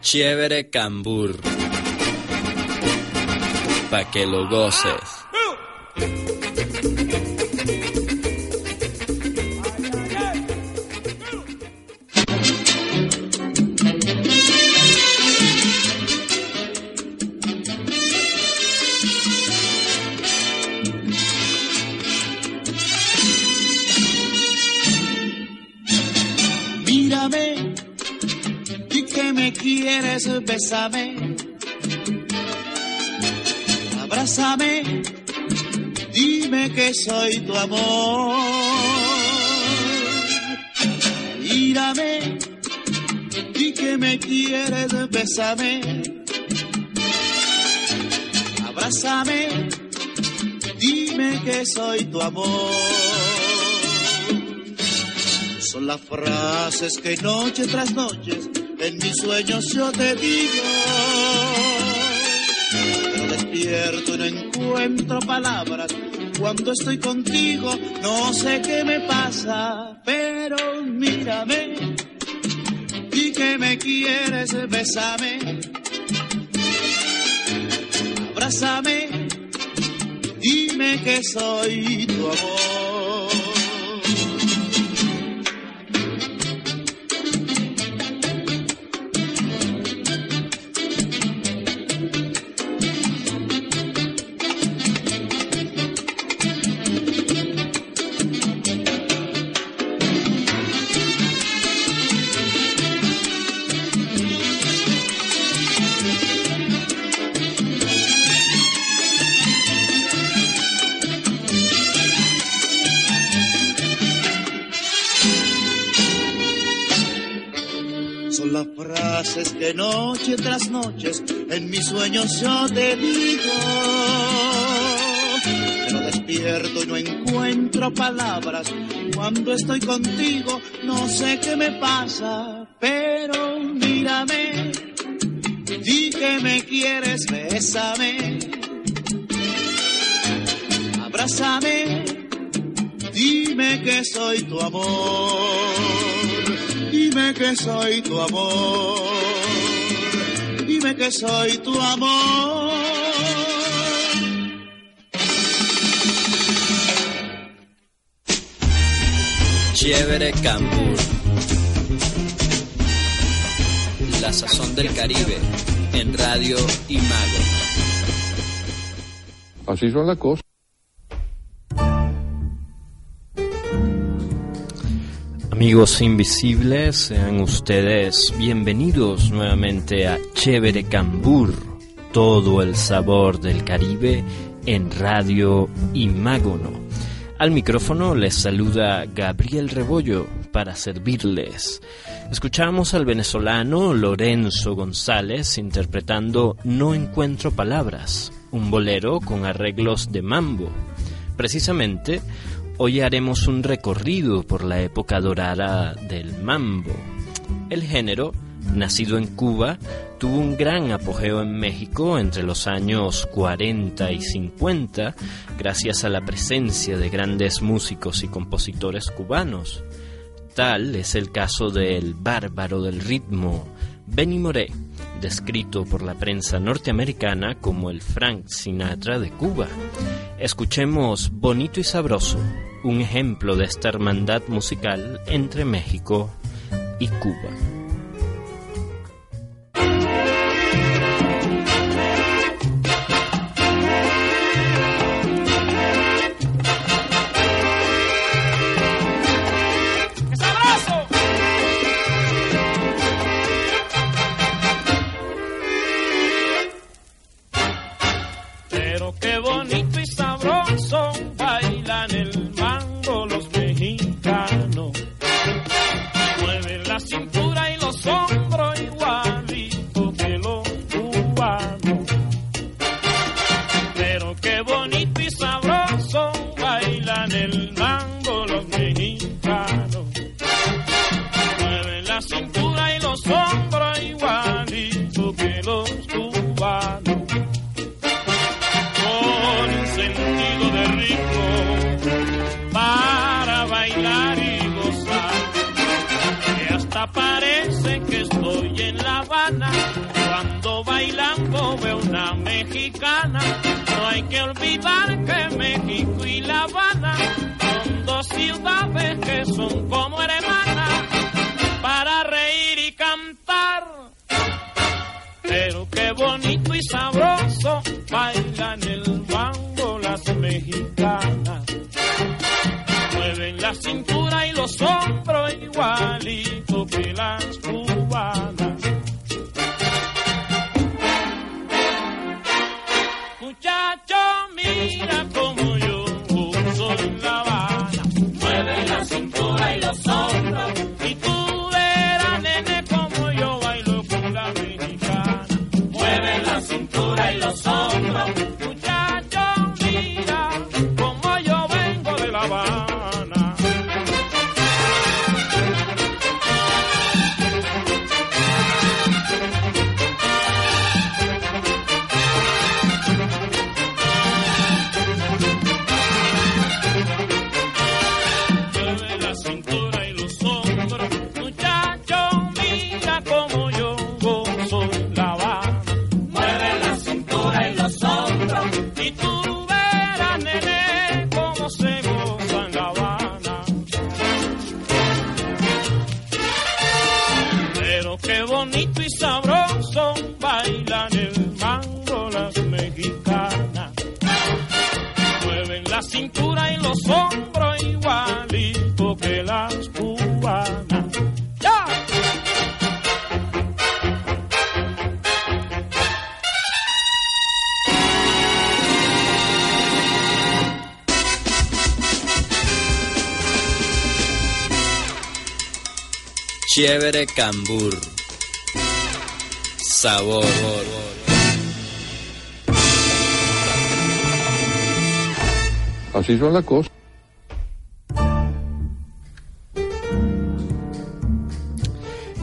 Chévere Cambur. Pa' que lo goces. Quieres, bésame. Abrázame, dime que soy tu amor. Mírame, y que me quieres, bésame. Abrázame, dime que soy tu amor. Son las frases que noche tras noche en mis sueños yo te digo. Pero despierto y no encuentro palabras. Cuando estoy contigo no sé qué me pasa, pero mírame. Y que me quieres, bésame. Abrázame. Dime que soy tu amor. Frases que noche tras noche en mis sueños yo te digo. Pero despierto y no encuentro palabras. Cuando estoy contigo no sé qué me pasa, pero mírame. Di que me quieres, bésame. Abrázame. Dime que soy tu amor. Dime que soy tu amor. Dime que soy tu amor. Chévere Cambur. La sazón del Caribe en Radio Imago. Así son las cosas. Amigos invisibles, sean ustedes bienvenidos nuevamente a Chévere Cambur, todo el sabor del Caribe en Radio Imágono. Al micrófono les saluda Gabriel Rebollo para servirles. Escuchamos al venezolano Lorenzo González interpretando No encuentro palabras, un bolero con arreglos de mambo. Precisamente, hoy haremos un recorrido por la época dorada del mambo. El género, nacido en Cuba, tuvo un gran apogeo en México entre los años 40 y 50 gracias a la presencia de grandes músicos y compositores cubanos. Tal es el caso del bárbaro del ritmo, Benny Moré, descrito por la prensa norteamericana como el Frank Sinatra de Cuba. Escuchemos Bonito y Sabroso, un ejemplo de esta hermandad musical entre México y Cuba. Cuando bailando veo una mexicana. No hay que olvidar que México y La Habana son dos ciudades que son como hermanas cintura y los hombros. Cintura y los hombros igualito que las cubanas. ¡Ya! Chévere Cambur. Sabor. Así son las cosas.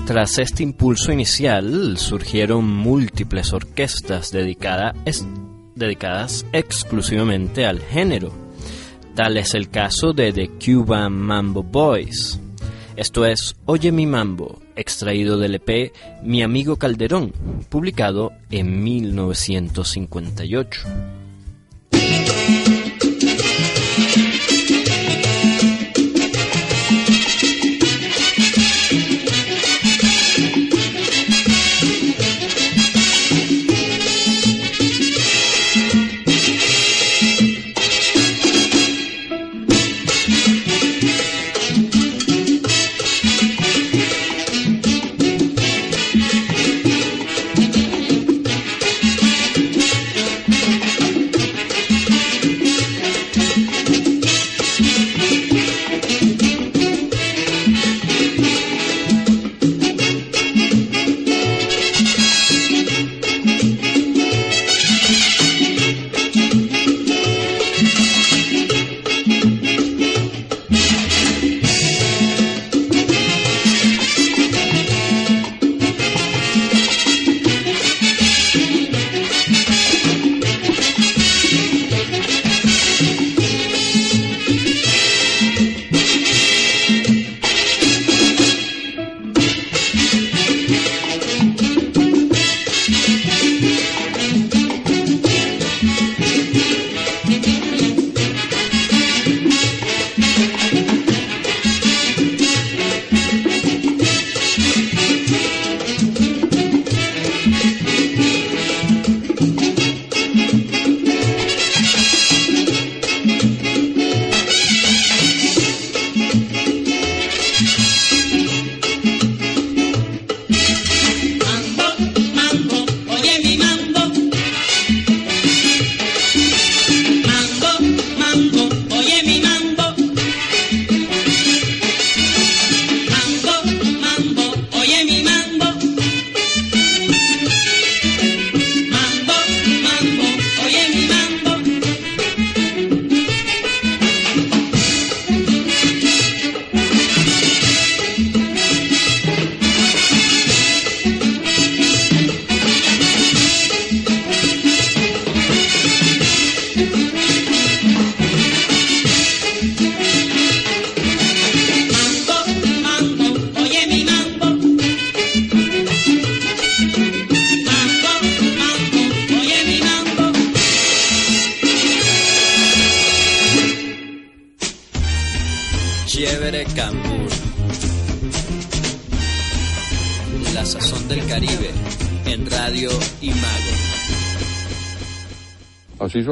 Tras este impulso inicial surgieron múltiples orquestas dedicada- es- dedicadas exclusivamente al género. Tal es el caso de The Cuban Mambo Boys. Esto es Oye mi Mambo, extraído del EP Mi amigo Calderón, publicado en 1958.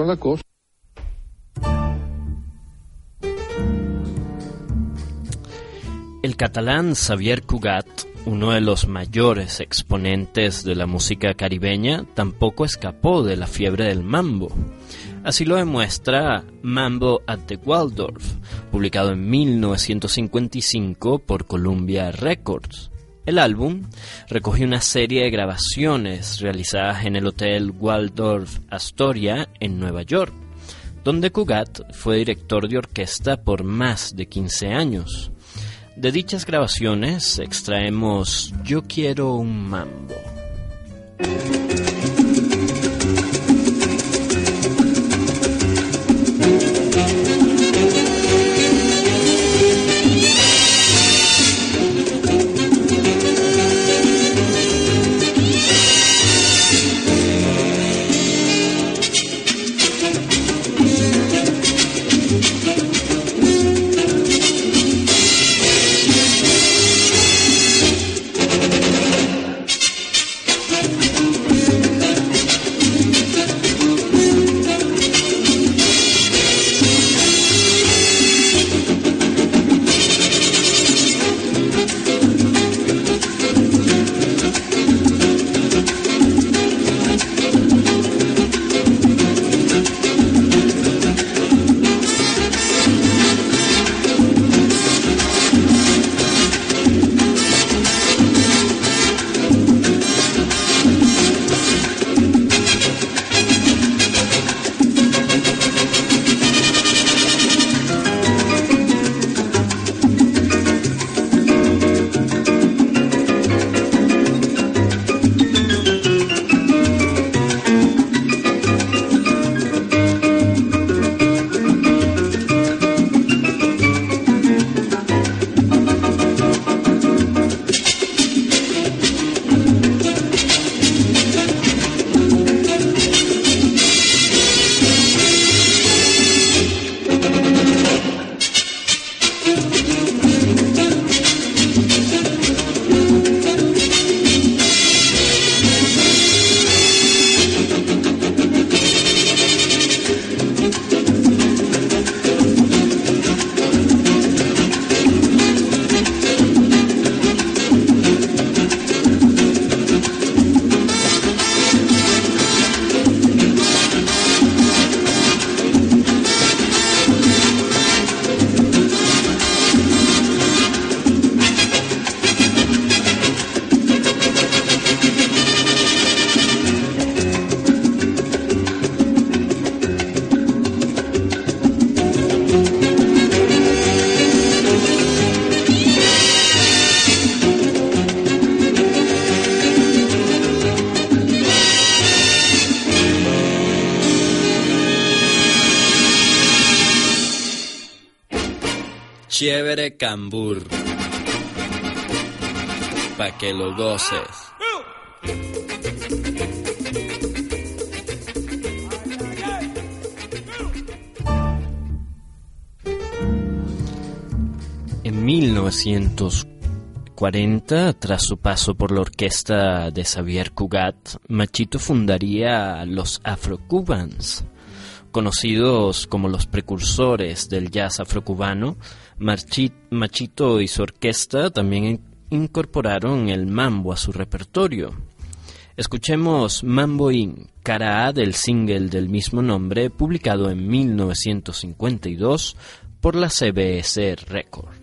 Las cosas. El catalán Xavier Cugat, uno de los mayores exponentes de la música caribeña, tampoco escapó de la fiebre del mambo. Así lo demuestra Mambo at the Waldorf, publicado en 1955 por Columbia Records. El álbum recoge una serie de grabaciones realizadas en el Hotel Waldorf Astoria en Nueva York, donde Cugat fue director de orquesta por más de 15 años. De dichas grabaciones extraemos Yo quiero un mambo. Chévere Cambur. Pa' que lo goces. En 1940, tras su paso por la orquesta de Xavier Cugat, Machito fundaría los Afro-Cubans. Conocidos como los precursores del jazz afrocubano, Machito y su orquesta también incorporaron el mambo a su repertorio. Escuchemos Mambo In, cara A del single del mismo nombre, publicado en 1952 por la CBS Records.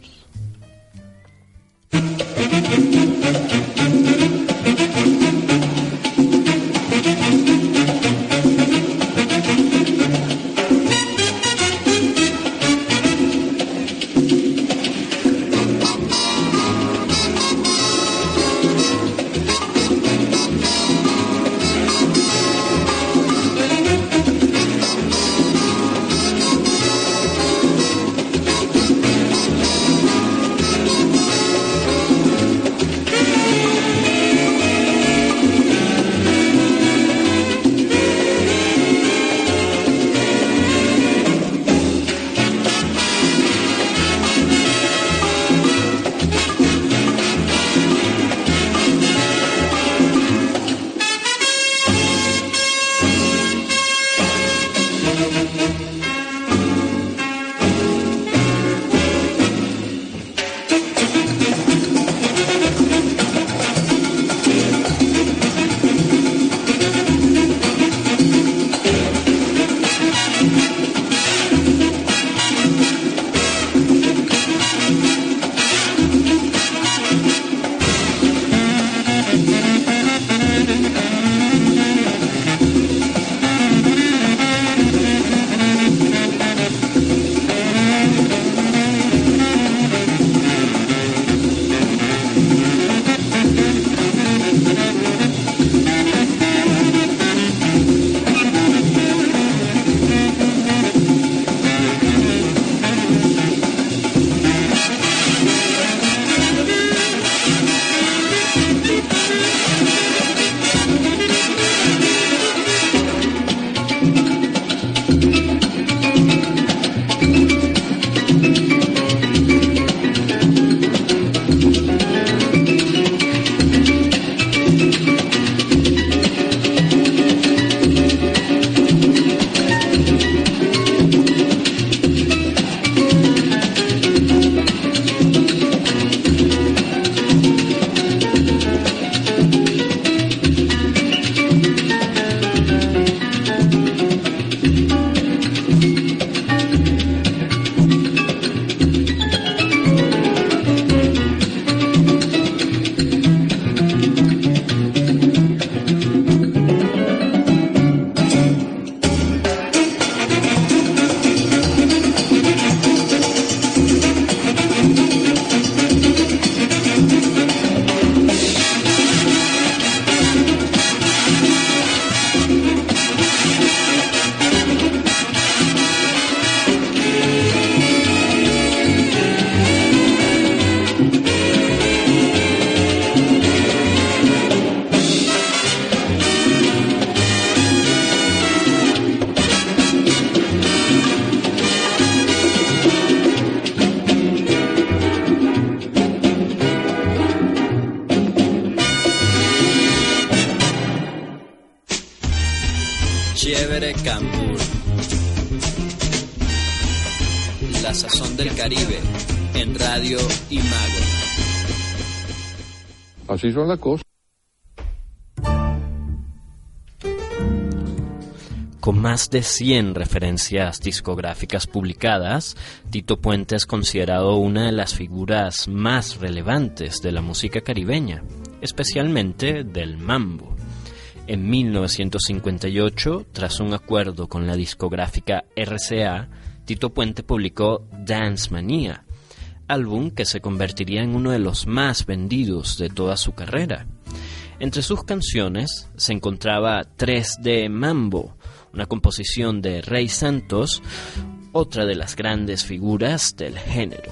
La sazón del Caribe en Radio Imago. Así son las cosas. Con más de 100 referencias discográficas publicadas, Tito Puente es considerado una de las figuras más relevantes de la música caribeña, especialmente del mambo. En 1958, tras un acuerdo con la discográfica RCA, Tito Puente publicó Dance Mania, álbum que se convertiría en uno de los más vendidos de toda su carrera. Entre sus canciones se encontraba 3D Mambo, una composición de Rey Santos, otra de las grandes figuras del género.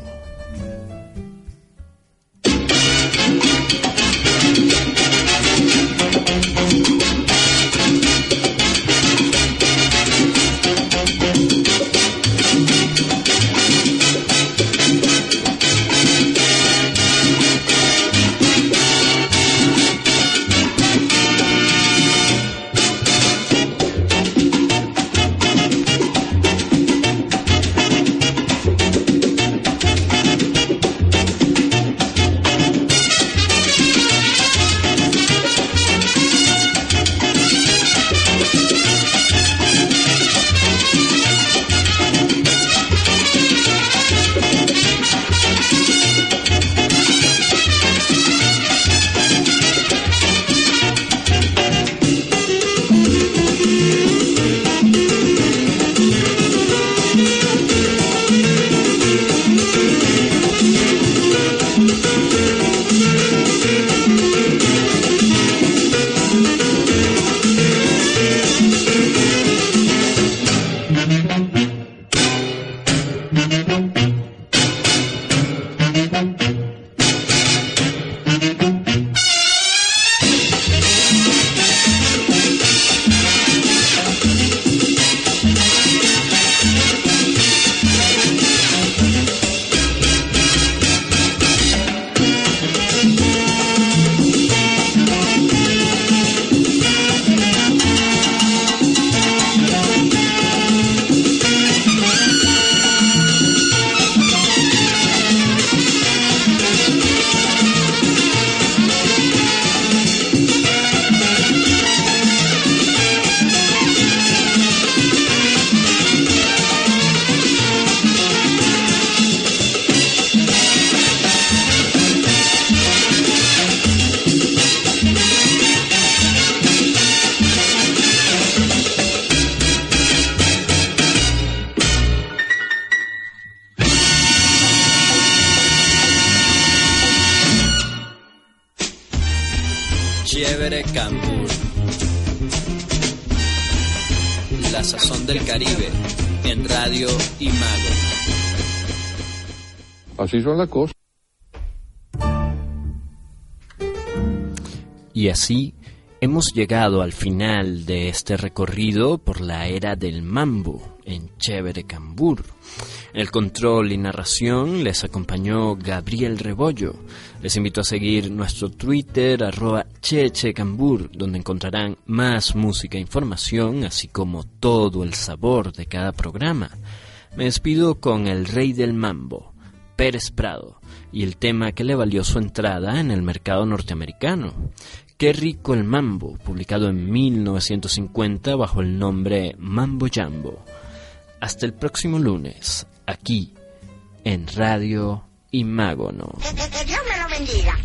Chévere Cambur. La sazón del Caribe en Radio Imago. Así son las cosas. Y así hemos llegado al final de este recorrido por la era del mambo en Chévere Cambur. En el control y narración les acompañó Gabriel Rebollo. Les invito a seguir nuestro Twitter, arroba chechecambur, donde encontrarán más música e información, así como todo el sabor de cada programa. Me despido con el rey del mambo, Pérez Prado, y el tema que le valió su entrada en el mercado norteamericano. Qué rico el mambo, publicado en 1950 bajo el nombre Mambo Jambo. Hasta el próximo lunes, aquí, en Radio Imágono. Que, Dios me lo bendiga.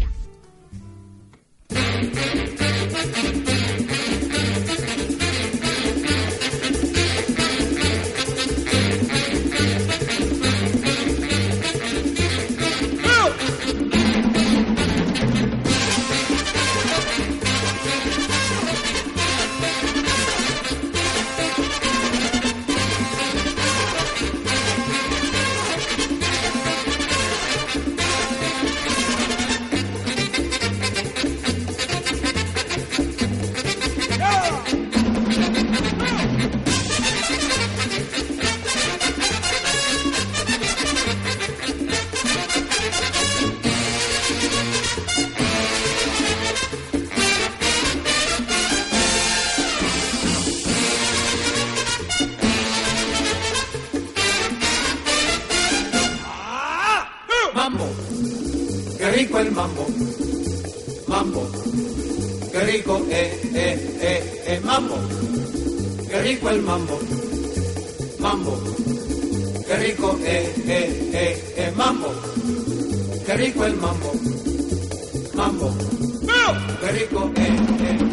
Qué rico, eh, eh, eh, eh, mambo, qué rico el mambo, mambo, qué rico, eh, eh,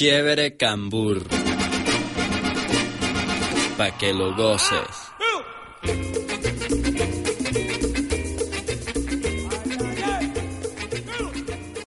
Chévere Cambur. Pa' que lo goces.